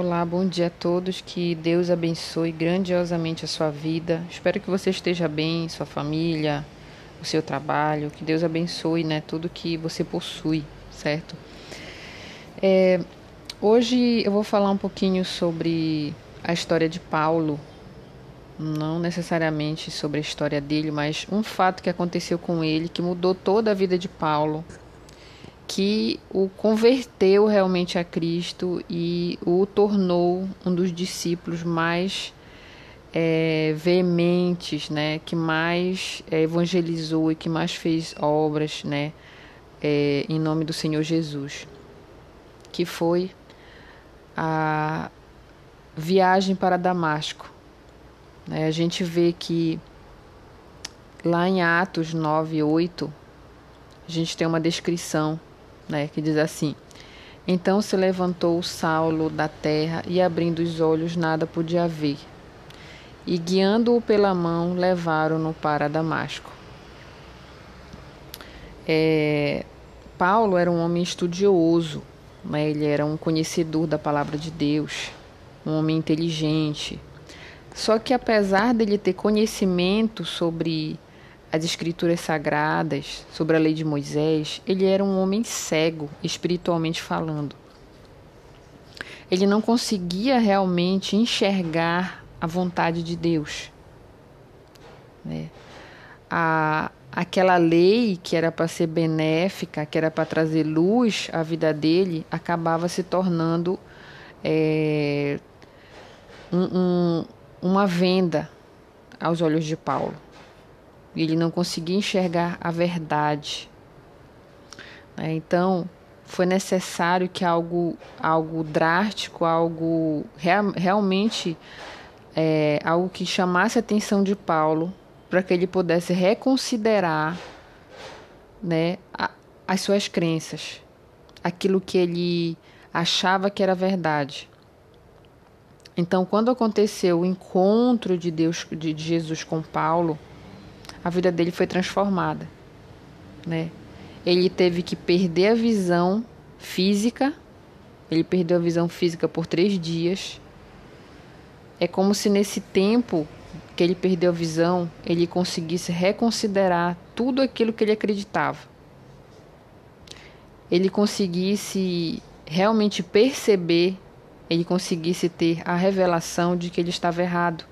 Olá, bom dia a todos. Que Deus abençoe grandiosamente a sua vida. Espero que você esteja bem, sua família, o seu trabalho. Que Deus abençoe, né, tudo que você possui, certo? É, hoje eu vou falar um pouquinho sobre a história de Paulo. Não necessariamente sobre a história dele, mas um fato que aconteceu com ele que mudou toda a vida de Paulo que o converteu realmente a Cristo e o tornou um dos discípulos mais é, veementes, né, que mais é, evangelizou e que mais fez obras, né, é, em nome do Senhor Jesus, que foi a viagem para Damasco. Né, a gente vê que lá em Atos 9, 8, a gente tem uma descrição né, que diz assim: Então se levantou Saulo da terra e, abrindo os olhos, nada podia ver. E guiando-o pela mão, levaram-no para Damasco. É, Paulo era um homem estudioso, né, ele era um conhecedor da palavra de Deus, um homem inteligente. Só que apesar dele ter conhecimento sobre as escrituras sagradas, sobre a lei de Moisés, ele era um homem cego, espiritualmente falando. Ele não conseguia realmente enxergar a vontade de Deus. Né? A, aquela lei que era para ser benéfica, que era para trazer luz à vida dele, acabava se tornando é, um, um, uma venda aos olhos de Paulo ele não conseguia enxergar a verdade. Né? Então, foi necessário que algo, algo drástico, algo real, realmente é, algo que chamasse a atenção de Paulo para que ele pudesse reconsiderar né, a, as suas crenças, aquilo que ele achava que era verdade. Então, quando aconteceu o encontro de Deus, de Jesus com Paulo, a vida dele foi transformada, né? Ele teve que perder a visão física, ele perdeu a visão física por três dias. É como se nesse tempo que ele perdeu a visão, ele conseguisse reconsiderar tudo aquilo que ele acreditava. Ele conseguisse realmente perceber, ele conseguisse ter a revelação de que ele estava errado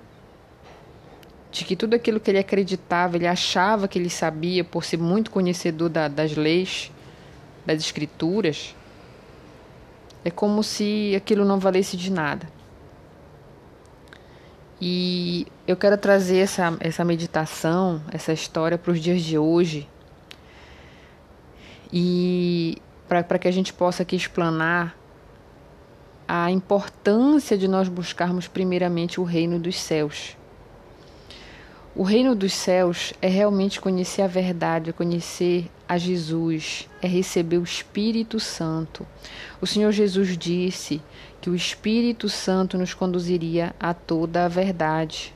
de que tudo aquilo que ele acreditava, ele achava que ele sabia por ser muito conhecedor da, das leis, das escrituras, é como se aquilo não valesse de nada. E eu quero trazer essa, essa meditação, essa história para os dias de hoje. E para que a gente possa aqui explanar a importância de nós buscarmos primeiramente o reino dos céus. O reino dos céus é realmente conhecer a verdade, é conhecer a Jesus, é receber o Espírito Santo. O Senhor Jesus disse que o Espírito Santo nos conduziria a toda a verdade.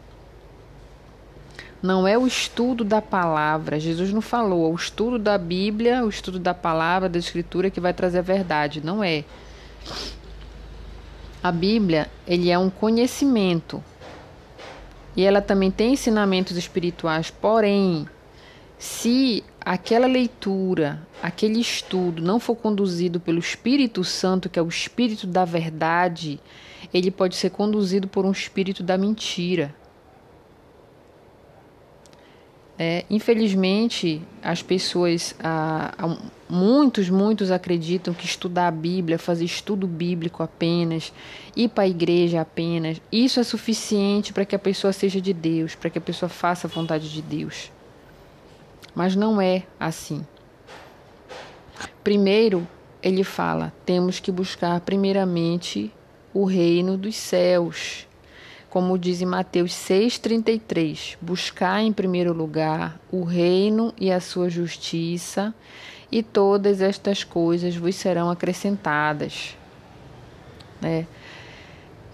Não é o estudo da palavra, Jesus não falou, é o estudo da Bíblia, o estudo da palavra, da Escritura que vai trazer a verdade, não é. A Bíblia, ele é um conhecimento, e ela também tem ensinamentos espirituais, porém, se aquela leitura, aquele estudo não for conduzido pelo Espírito Santo, que é o espírito da verdade, ele pode ser conduzido por um espírito da mentira. É, infelizmente, as pessoas, ah, muitos, muitos acreditam que estudar a Bíblia, fazer estudo bíblico apenas, ir para a igreja apenas, isso é suficiente para que a pessoa seja de Deus, para que a pessoa faça a vontade de Deus. Mas não é assim. Primeiro, ele fala: temos que buscar primeiramente o reino dos céus como diz em Mateus 6,33: buscar em primeiro lugar o reino e a sua justiça, e todas estas coisas vos serão acrescentadas. Né?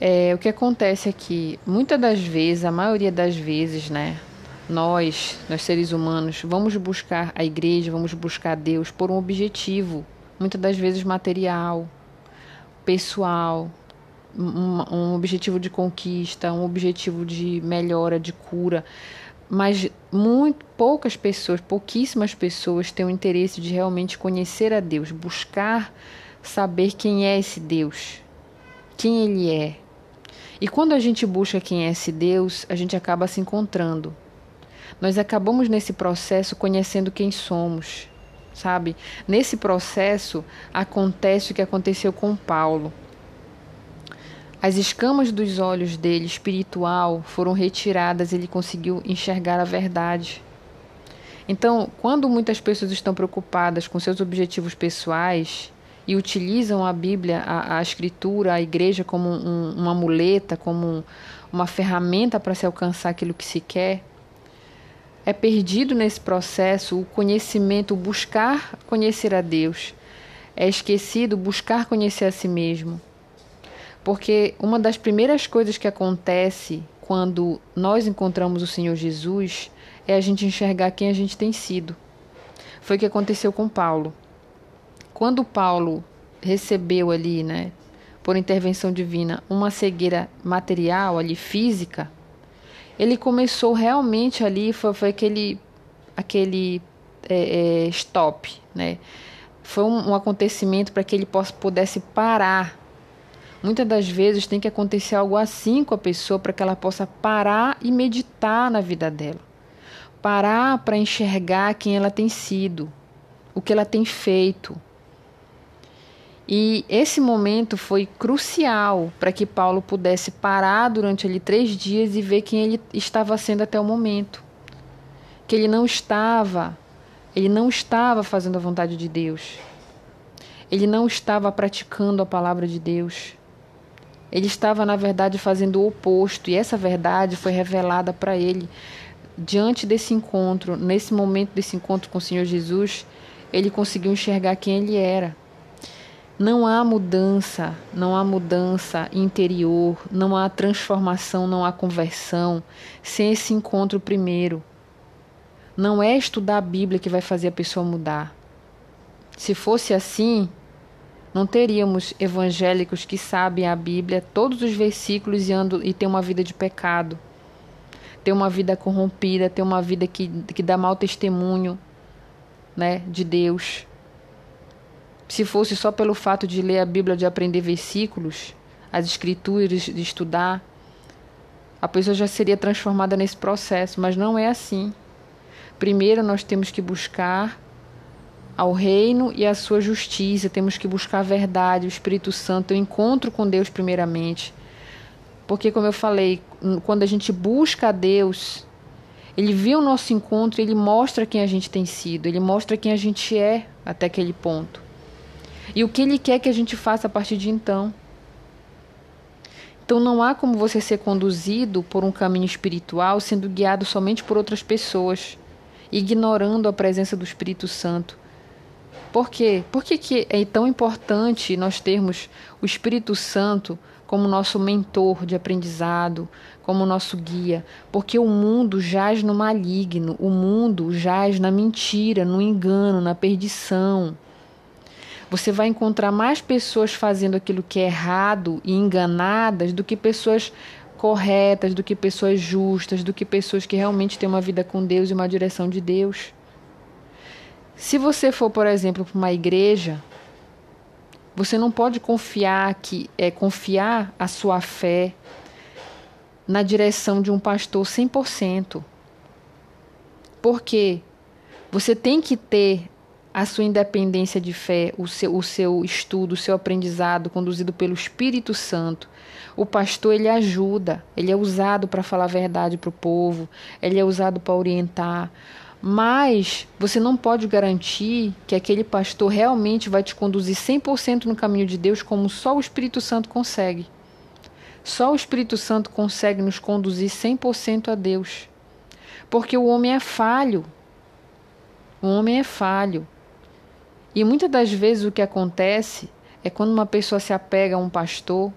É, o que acontece aqui, é muitas das vezes, a maioria das vezes, né, nós, nós seres humanos, vamos buscar a igreja, vamos buscar Deus por um objetivo, muitas das vezes material, pessoal, um, um objetivo de conquista, um objetivo de melhora, de cura. Mas muito poucas pessoas, pouquíssimas pessoas têm o interesse de realmente conhecer a Deus, buscar saber quem é esse Deus, quem ele é. E quando a gente busca quem é esse Deus, a gente acaba se encontrando. Nós acabamos nesse processo conhecendo quem somos, sabe? Nesse processo acontece o que aconteceu com Paulo. As escamas dos olhos dele, espiritual, foram retiradas, ele conseguiu enxergar a verdade. Então, quando muitas pessoas estão preocupadas com seus objetivos pessoais e utilizam a Bíblia, a, a Escritura, a igreja como um, uma muleta, como uma ferramenta para se alcançar aquilo que se quer, é perdido nesse processo o conhecimento, o buscar conhecer a Deus. É esquecido buscar conhecer a si mesmo. Porque uma das primeiras coisas que acontece quando nós encontramos o Senhor Jesus é a gente enxergar quem a gente tem sido. Foi o que aconteceu com Paulo. Quando Paulo recebeu ali, né, por intervenção divina, uma cegueira material ali física, ele começou realmente ali, foi, foi aquele, aquele é, é, stop, né? Foi um, um acontecimento para que ele possa, pudesse parar. Muitas das vezes tem que acontecer algo assim com a pessoa para que ela possa parar e meditar na vida dela. Parar para enxergar quem ela tem sido, o que ela tem feito, e esse momento foi crucial para que Paulo pudesse parar durante ali três dias e ver quem ele estava sendo até o momento. Que ele não estava, ele não estava fazendo a vontade de Deus. Ele não estava praticando a palavra de Deus. Ele estava, na verdade, fazendo o oposto, e essa verdade foi revelada para ele diante desse encontro, nesse momento desse encontro com o Senhor Jesus, ele conseguiu enxergar quem ele era. Não há mudança, não há mudança interior, não há transformação, não há conversão sem esse encontro primeiro. Não é estudar a Bíblia que vai fazer a pessoa mudar. Se fosse assim, não teríamos evangélicos que sabem a Bíblia, todos os versículos e, andam, e têm uma vida de pecado, têm uma vida corrompida, têm uma vida que, que dá mau testemunho né, de Deus se fosse só pelo fato de ler a Bíblia, de aprender versículos, as escrituras, de estudar, a pessoa já seria transformada nesse processo, mas não é assim. Primeiro nós temos que buscar ao reino e a sua justiça, temos que buscar a verdade, o Espírito Santo, o encontro com Deus primeiramente. Porque como eu falei, quando a gente busca a Deus, ele vê o nosso encontro, ele mostra quem a gente tem sido, ele mostra quem a gente é até aquele ponto e o que Ele quer que a gente faça a partir de então. Então não há como você ser conduzido por um caminho espiritual sendo guiado somente por outras pessoas, ignorando a presença do Espírito Santo. Por quê? Por que, que é tão importante nós termos o Espírito Santo como nosso mentor de aprendizado, como nosso guia? Porque o mundo jaz no maligno, o mundo jaz na mentira, no engano, na perdição você vai encontrar mais pessoas fazendo aquilo que é errado e enganadas do que pessoas corretas, do que pessoas justas, do que pessoas que realmente têm uma vida com Deus e uma direção de Deus. Se você for, por exemplo, para uma igreja, você não pode confiar que é confiar a sua fé na direção de um pastor 100%. Porque você tem que ter a sua independência de fé, o seu, o seu estudo, o seu aprendizado conduzido pelo Espírito Santo. O pastor ele ajuda, ele é usado para falar a verdade para o povo, ele é usado para orientar. Mas você não pode garantir que aquele pastor realmente vai te conduzir 100% no caminho de Deus, como só o Espírito Santo consegue. Só o Espírito Santo consegue nos conduzir 100% a Deus. Porque o homem é falho. O homem é falho. E muitas das vezes o que acontece é quando uma pessoa se apega a um pastor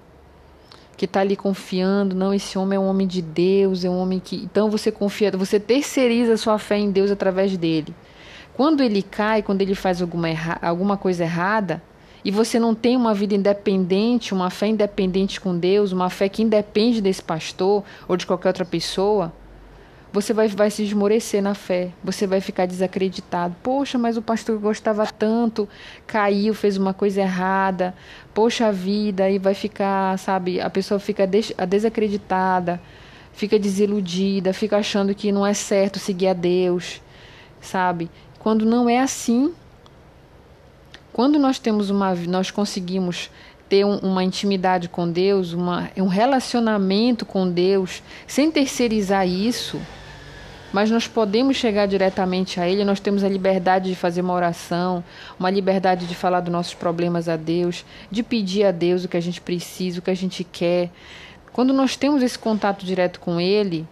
que está ali confiando, não, esse homem é um homem de Deus, é um homem que. Então você confia, você terceiriza a sua fé em Deus através dele. Quando ele cai, quando ele faz alguma, erra... alguma coisa errada, e você não tem uma vida independente, uma fé independente com Deus, uma fé que independe desse pastor ou de qualquer outra pessoa, você vai, vai se esmorecer na fé, você vai ficar desacreditado. Poxa, mas o pastor gostava tanto caiu, fez uma coisa errada. Poxa vida, aí vai ficar, sabe, a pessoa fica des desacreditada, fica desiludida, fica achando que não é certo seguir a Deus, sabe? Quando não é assim. Quando nós temos uma nós conseguimos ter um, uma intimidade com Deus, uma, um relacionamento com Deus, sem terceirizar isso, mas nós podemos chegar diretamente a Ele, nós temos a liberdade de fazer uma oração, uma liberdade de falar dos nossos problemas a Deus, de pedir a Deus o que a gente precisa, o que a gente quer. Quando nós temos esse contato direto com Ele,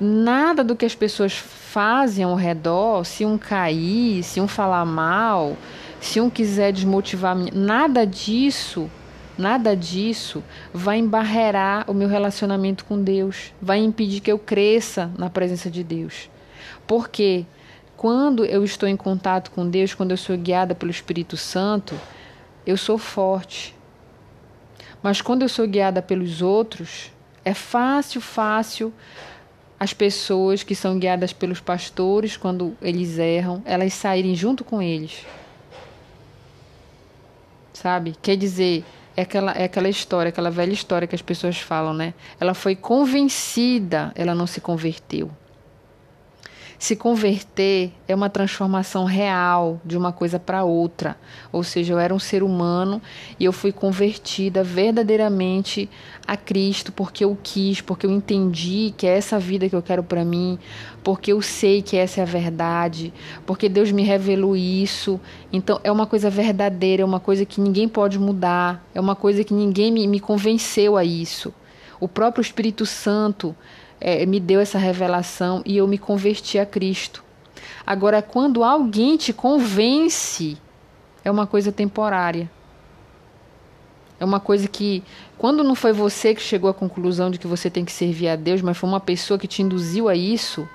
nada do que as pessoas fazem ao redor, se um cair, se um falar mal, se um quiser desmotivar, nada disso Nada disso vai embarrear o meu relacionamento com Deus, vai impedir que eu cresça na presença de Deus. Porque quando eu estou em contato com Deus, quando eu sou guiada pelo Espírito Santo, eu sou forte. Mas quando eu sou guiada pelos outros, é fácil, fácil as pessoas que são guiadas pelos pastores, quando eles erram, elas saírem junto com eles. Sabe? Quer dizer, é aquela, é aquela história, aquela velha história que as pessoas falam, né? Ela foi convencida, ela não se converteu. Se converter é uma transformação real de uma coisa para outra. Ou seja, eu era um ser humano e eu fui convertida verdadeiramente a Cristo porque eu quis, porque eu entendi que é essa vida que eu quero para mim, porque eu sei que essa é a verdade, porque Deus me revelou isso. Então é uma coisa verdadeira, é uma coisa que ninguém pode mudar, é uma coisa que ninguém me, me convenceu a isso. O próprio Espírito Santo é, me deu essa revelação e eu me converti a Cristo. Agora, quando alguém te convence, é uma coisa temporária. É uma coisa que, quando não foi você que chegou à conclusão de que você tem que servir a Deus, mas foi uma pessoa que te induziu a isso,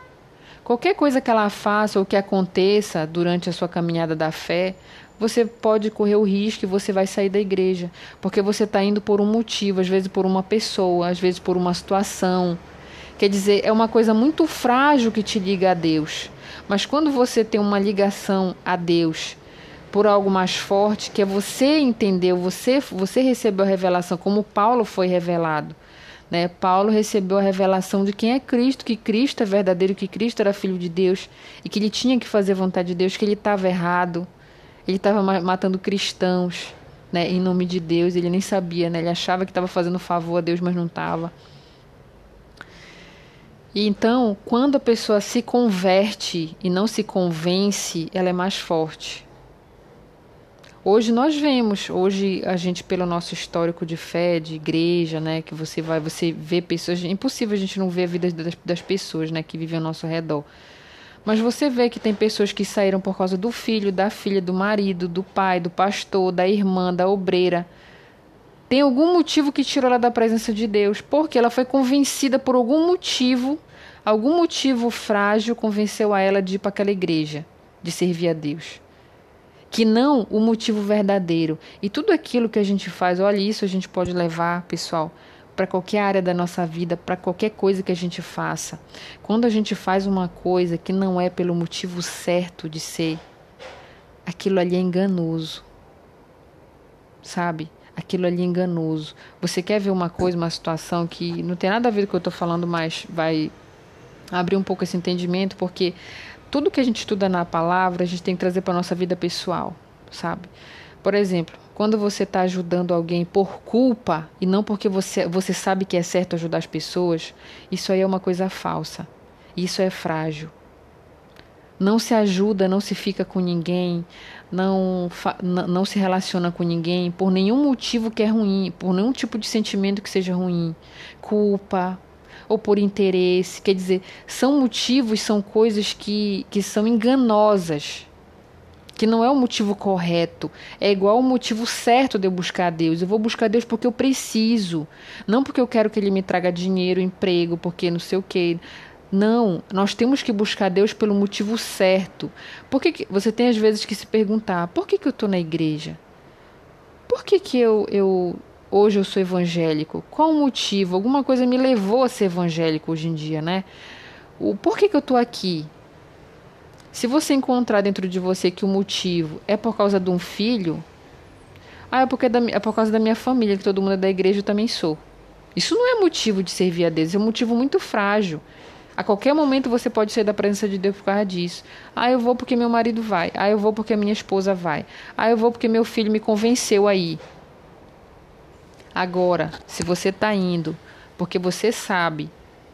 qualquer coisa que ela faça ou que aconteça durante a sua caminhada da fé, você pode correr o risco e você vai sair da igreja, porque você está indo por um motivo, às vezes por uma pessoa, às vezes por uma situação, Quer dizer, é uma coisa muito frágil que te liga a Deus. Mas quando você tem uma ligação a Deus por algo mais forte, que é você entendeu, você, você recebeu a revelação, como Paulo foi revelado. Né? Paulo recebeu a revelação de quem é Cristo, que Cristo é verdadeiro, que Cristo era filho de Deus e que ele tinha que fazer vontade de Deus, que ele estava errado, ele estava matando cristãos né? em nome de Deus, ele nem sabia, né? ele achava que estava fazendo favor a Deus, mas não estava. E então, quando a pessoa se converte e não se convence, ela é mais forte. Hoje nós vemos, hoje a gente pelo nosso histórico de fé, de igreja, né, que você vai, você vê pessoas, é impossível a gente não ver a vida das, das pessoas, né, que vivem ao nosso redor. Mas você vê que tem pessoas que saíram por causa do filho, da filha, do marido, do pai, do pastor, da irmã, da obreira. Tem algum motivo que tirou ela da presença de Deus, porque ela foi convencida por algum motivo Algum motivo frágil convenceu a ela de ir para aquela igreja, de servir a Deus. Que não o motivo verdadeiro. E tudo aquilo que a gente faz, olha, isso a gente pode levar, pessoal, para qualquer área da nossa vida, para qualquer coisa que a gente faça. Quando a gente faz uma coisa que não é pelo motivo certo de ser, aquilo ali é enganoso. Sabe? Aquilo ali é enganoso. Você quer ver uma coisa, uma situação que não tem nada a ver com o que eu estou falando, mas vai abrir um pouco esse entendimento, porque tudo que a gente estuda na palavra, a gente tem que trazer para a nossa vida pessoal, sabe? Por exemplo, quando você está ajudando alguém por culpa e não porque você, você sabe que é certo ajudar as pessoas, isso aí é uma coisa falsa. Isso é frágil. Não se ajuda, não se fica com ninguém, não, não se relaciona com ninguém por nenhum motivo que é ruim, por nenhum tipo de sentimento que seja ruim. Culpa, ou por interesse. Quer dizer, são motivos, são coisas que, que são enganosas. Que não é o motivo correto. É igual o motivo certo de eu buscar a Deus. Eu vou buscar a Deus porque eu preciso. Não porque eu quero que Ele me traga dinheiro, emprego, porque não sei o quê. Não, nós temos que buscar Deus pelo motivo certo. Por que, que você tem às vezes que se perguntar: por que, que eu estou na igreja? por que, que eu, eu hoje eu sou evangélico? Qual o motivo? Alguma coisa me levou a ser evangélico hoje em dia, né? O por que, que eu estou aqui? Se você encontrar dentro de você que o motivo é por causa de um filho, ah, é, porque é, da, é por causa da minha família, que todo mundo é da igreja, eu também sou. Isso não é motivo de servir a Deus, é um motivo muito frágil. A qualquer momento você pode sair da presença de Deus por causa disso. Ah, eu vou porque meu marido vai. Ah, eu vou porque minha esposa vai. Ah, eu vou porque meu filho me convenceu aí. Agora, se você está indo porque você sabe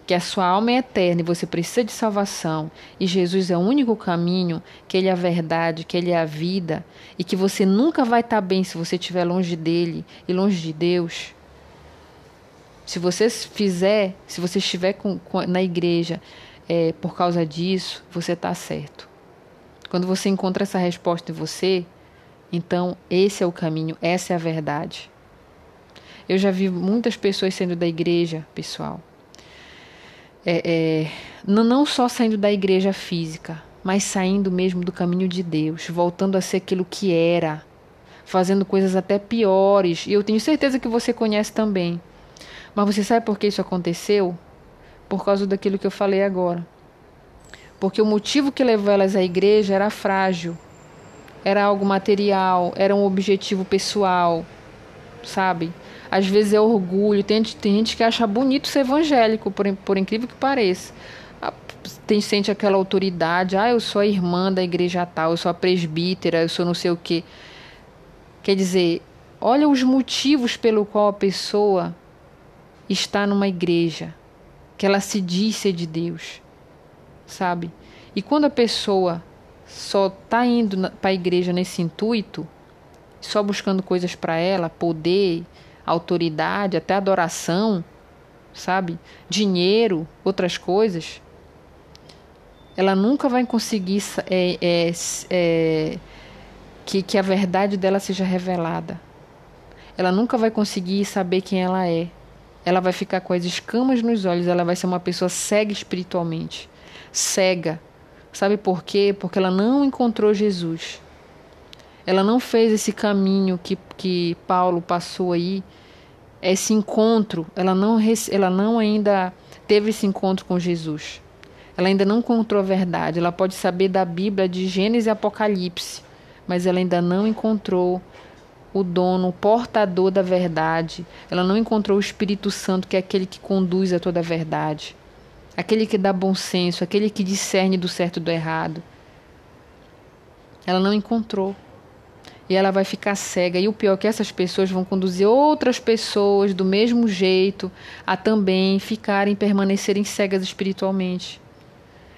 que a sua alma é eterna e você precisa de salvação, e Jesus é o único caminho, que Ele é a verdade, que Ele é a vida, e que você nunca vai estar tá bem se você estiver longe dele e longe de Deus, se você fizer, se você estiver com, com, na igreja é, por causa disso, você está certo. Quando você encontra essa resposta em você, então esse é o caminho, essa é a verdade. Eu já vi muitas pessoas saindo da igreja, pessoal. É, é, não só saindo da igreja física, mas saindo mesmo do caminho de Deus, voltando a ser aquilo que era, fazendo coisas até piores. E eu tenho certeza que você conhece também. Mas você sabe por que isso aconteceu? Por causa daquilo que eu falei agora. Porque o motivo que levou elas à igreja era frágil, era algo material, era um objetivo pessoal, sabe? Às vezes é orgulho. Tem, tem gente que acha bonito ser evangélico, por, por incrível que pareça. Tem sente aquela autoridade. Ah, eu sou a irmã da igreja tal, eu sou a presbítera, eu sou não sei o quê. Quer dizer, olha os motivos pelo qual a pessoa está numa igreja, que ela se diz ser de Deus, sabe? E quando a pessoa só está indo para a igreja nesse intuito, só buscando coisas para ela, poder, autoridade, até adoração, sabe? Dinheiro, outras coisas, ela nunca vai conseguir é, é, é, que, que a verdade dela seja revelada. Ela nunca vai conseguir saber quem ela é ela vai ficar com as escamas nos olhos, ela vai ser uma pessoa cega espiritualmente. Cega. Sabe por quê? Porque ela não encontrou Jesus. Ela não fez esse caminho que, que Paulo passou aí, esse encontro. Ela não, ela não ainda teve esse encontro com Jesus. Ela ainda não encontrou a verdade. Ela pode saber da Bíblia de Gênesis e Apocalipse, mas ela ainda não encontrou o dono, o portador da verdade. Ela não encontrou o Espírito Santo, que é aquele que conduz a toda a verdade, aquele que dá bom senso, aquele que discerne do certo e do errado. Ela não encontrou. E ela vai ficar cega. E o pior é que essas pessoas vão conduzir outras pessoas do mesmo jeito a também ficarem, permanecerem cegas espiritualmente,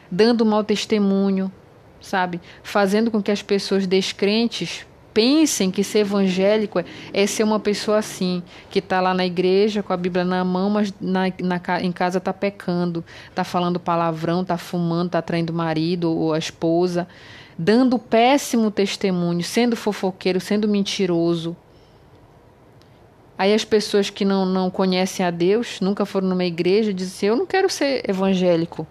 dando mau testemunho, sabe? Fazendo com que as pessoas descrentes pensem que ser evangélico é, é ser uma pessoa assim, que está lá na igreja com a Bíblia na mão, mas na, na, em casa está pecando, está falando palavrão, está fumando, está traindo o marido ou a esposa, dando péssimo testemunho, sendo fofoqueiro, sendo mentiroso. Aí as pessoas que não, não conhecem a Deus, nunca foram numa igreja, dizem assim, eu não quero ser evangélico.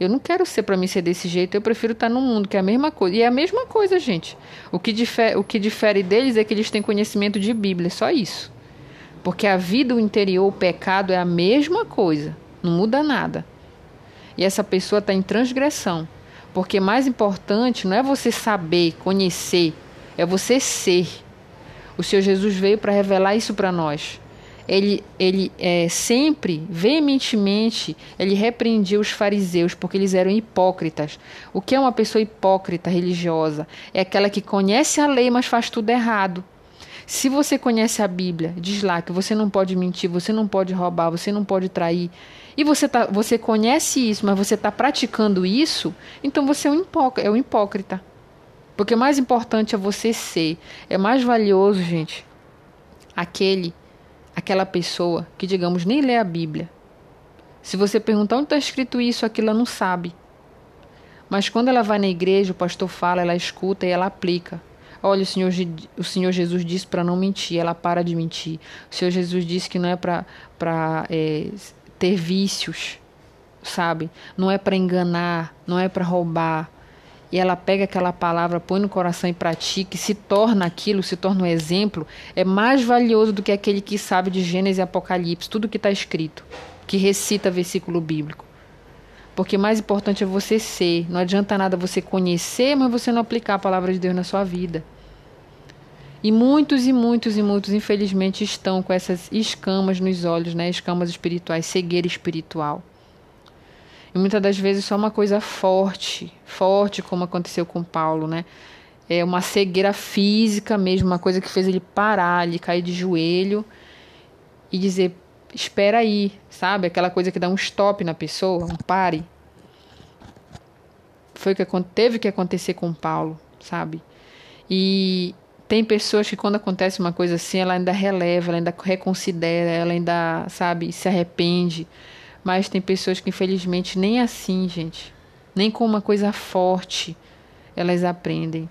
Eu não quero ser para mim ser desse jeito, eu prefiro estar no mundo, que é a mesma coisa. E é a mesma coisa, gente. O que, difere, o que difere deles é que eles têm conhecimento de Bíblia, só isso. Porque a vida, o interior, o pecado é a mesma coisa, não muda nada. E essa pessoa está em transgressão. Porque mais importante não é você saber, conhecer, é você ser. O Senhor Jesus veio para revelar isso para nós ele, ele é, sempre, veementemente, ele repreendia os fariseus porque eles eram hipócritas. O que é uma pessoa hipócrita religiosa? É aquela que conhece a lei, mas faz tudo errado. Se você conhece a Bíblia, diz lá que você não pode mentir, você não pode roubar, você não pode trair, e você, tá, você conhece isso, mas você está praticando isso, então você é um, hipócrita, é um hipócrita. Porque mais importante é você ser. É mais valioso, gente, aquele aquela pessoa que, digamos, nem lê a Bíblia. Se você perguntar onde está escrito isso, aquilo ela não sabe. Mas quando ela vai na igreja, o pastor fala, ela escuta e ela aplica. Olha, o Senhor, o Senhor Jesus disse para não mentir, ela para de mentir. O Senhor Jesus disse que não é para é, ter vícios, sabe? Não é para enganar, não é para roubar. E ela pega aquela palavra, põe no coração e pratica, e se torna aquilo, se torna um exemplo, é mais valioso do que aquele que sabe de Gênesis e Apocalipse, tudo que está escrito, que recita versículo bíblico. Porque mais importante é você ser. Não adianta nada você conhecer, mas você não aplicar a palavra de Deus na sua vida. E muitos e muitos e muitos, infelizmente, estão com essas escamas nos olhos, né? Escamas espirituais, cegueira espiritual. E muitas das vezes só uma coisa forte, forte, como aconteceu com Paulo, né? É uma cegueira física mesmo, uma coisa que fez ele parar, ele cair de joelho e dizer: Espera aí, sabe? Aquela coisa que dá um stop na pessoa, um pare. Foi o que teve que acontecer com Paulo, sabe? E tem pessoas que quando acontece uma coisa assim, ela ainda releva, ela ainda reconsidera, ela ainda, sabe, se arrepende. Mas tem pessoas que infelizmente nem assim, gente, nem com uma coisa forte elas aprendem.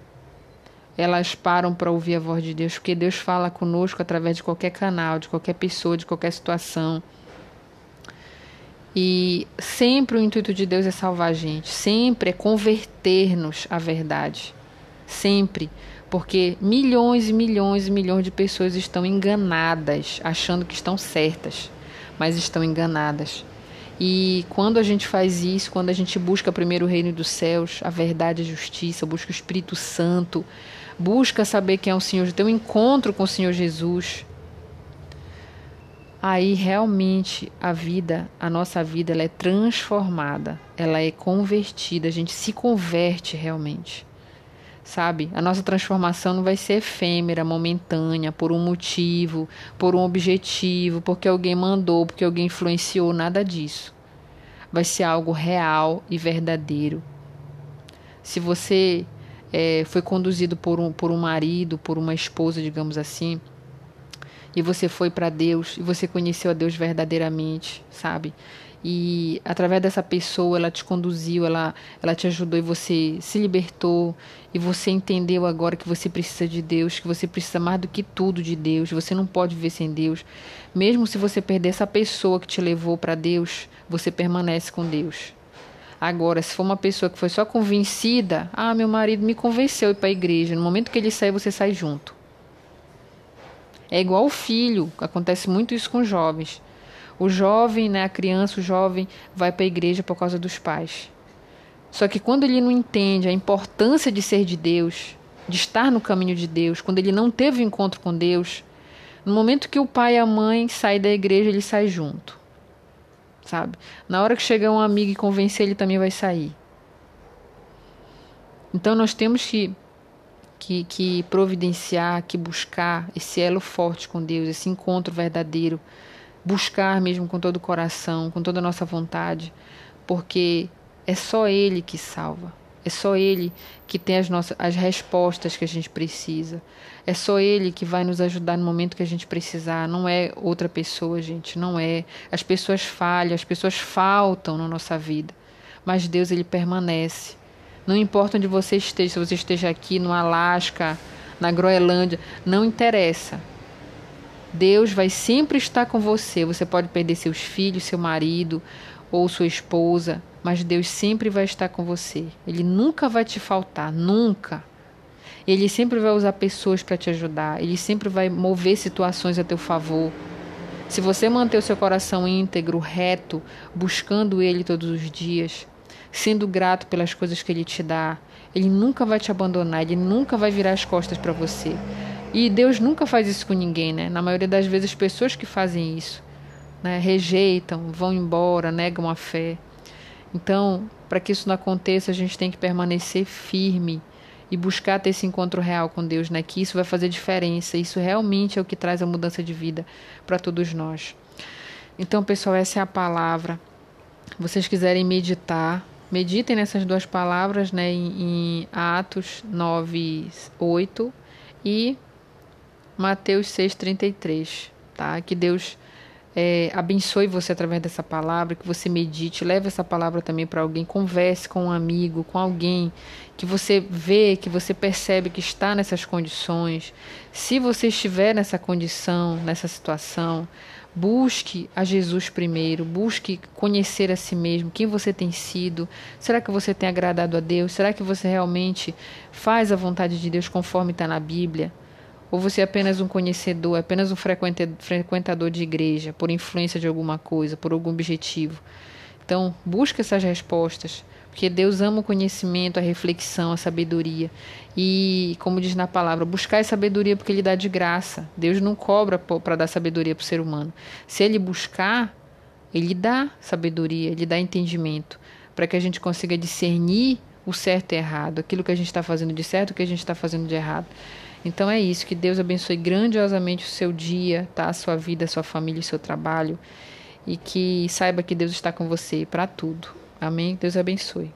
Elas param para ouvir a voz de Deus, porque Deus fala conosco através de qualquer canal, de qualquer pessoa, de qualquer situação. E sempre o intuito de Deus é salvar a gente, sempre é converter-nos à verdade. Sempre. Porque milhões e milhões e milhões de pessoas estão enganadas, achando que estão certas, mas estão enganadas. E quando a gente faz isso, quando a gente busca primeiro o reino dos céus, a verdade a justiça, busca o Espírito Santo, busca saber quem é o Senhor, ter um encontro com o Senhor Jesus, aí realmente a vida, a nossa vida, ela é transformada, ela é convertida, a gente se converte realmente. Sabe? A nossa transformação não vai ser efêmera, momentânea, por um motivo, por um objetivo, porque alguém mandou, porque alguém influenciou, nada disso. Vai ser algo real e verdadeiro. Se você é, foi conduzido por um, por um marido, por uma esposa, digamos assim, e você foi para Deus e você conheceu a Deus verdadeiramente, sabe? E através dessa pessoa ela te conduziu, ela, ela te ajudou e você se libertou e você entendeu agora que você precisa de Deus, que você precisa mais do que tudo de Deus, você não pode viver sem Deus. Mesmo se você perder essa pessoa que te levou para Deus, você permanece com Deus. Agora, se for uma pessoa que foi só convencida, ah, meu marido me convenceu a ir para a igreja, no momento que ele sair, você sai junto. É igual o filho, acontece muito isso com jovens. O jovem, né, a criança, o jovem vai para a igreja por causa dos pais. Só que quando ele não entende a importância de ser de Deus, de estar no caminho de Deus, quando ele não teve encontro com Deus, no momento que o pai e a mãe saem da igreja, ele sai junto. Sabe? Na hora que chegar um amigo e convencer, ele também vai sair. Então nós temos que, que, que providenciar, que buscar esse elo forte com Deus, esse encontro verdadeiro buscar mesmo com todo o coração, com toda a nossa vontade, porque é só Ele que salva. É só Ele que tem as, nossas, as respostas que a gente precisa. É só Ele que vai nos ajudar no momento que a gente precisar. Não é outra pessoa, gente. Não é. As pessoas falham, as pessoas faltam na nossa vida. Mas Deus, Ele permanece. Não importa onde você esteja, se você esteja aqui no Alasca, na Groenlândia, não interessa. Deus vai sempre estar com você. Você pode perder seus filhos, seu marido ou sua esposa, mas Deus sempre vai estar com você. Ele nunca vai te faltar, nunca. Ele sempre vai usar pessoas para te ajudar. Ele sempre vai mover situações a teu favor. Se você manter o seu coração íntegro, reto, buscando Ele todos os dias, sendo grato pelas coisas que Ele te dá, Ele nunca vai te abandonar, Ele nunca vai virar as costas para você. E Deus nunca faz isso com ninguém, né? Na maioria das vezes, as pessoas que fazem isso né, rejeitam, vão embora, negam a fé. Então, para que isso não aconteça, a gente tem que permanecer firme e buscar ter esse encontro real com Deus, né? Que isso vai fazer diferença. Isso realmente é o que traz a mudança de vida para todos nós. Então, pessoal, essa é a palavra. Vocês quiserem meditar, meditem nessas duas palavras, né? Em, em Atos 9, 8 e Mateus 6,33, tá? Que Deus é, abençoe você através dessa palavra, que você medite, leve essa palavra também para alguém, converse com um amigo, com alguém que você vê, que você percebe que está nessas condições. Se você estiver nessa condição, nessa situação, Busque a Jesus primeiro, busque conhecer a si mesmo, quem você tem sido. Será que você tem agradado a Deus? Será que você realmente faz a vontade de Deus conforme está na Bíblia? Ou você é apenas um conhecedor, apenas um frequentador de igreja, por influência de alguma coisa, por algum objetivo? Então, busque essas respostas, porque Deus ama o conhecimento, a reflexão, a sabedoria. E, como diz na palavra, buscar sabedoria porque Ele dá de graça. Deus não cobra para dar sabedoria para o ser humano. Se Ele buscar, Ele dá sabedoria, Ele dá entendimento, para que a gente consiga discernir o certo e errado, aquilo que a gente está fazendo de certo o que a gente está fazendo de errado. Então é isso, que Deus abençoe grandiosamente o seu dia, tá? a sua vida, a sua família, o seu trabalho e que saiba que Deus está com você para tudo. Amém? Deus abençoe.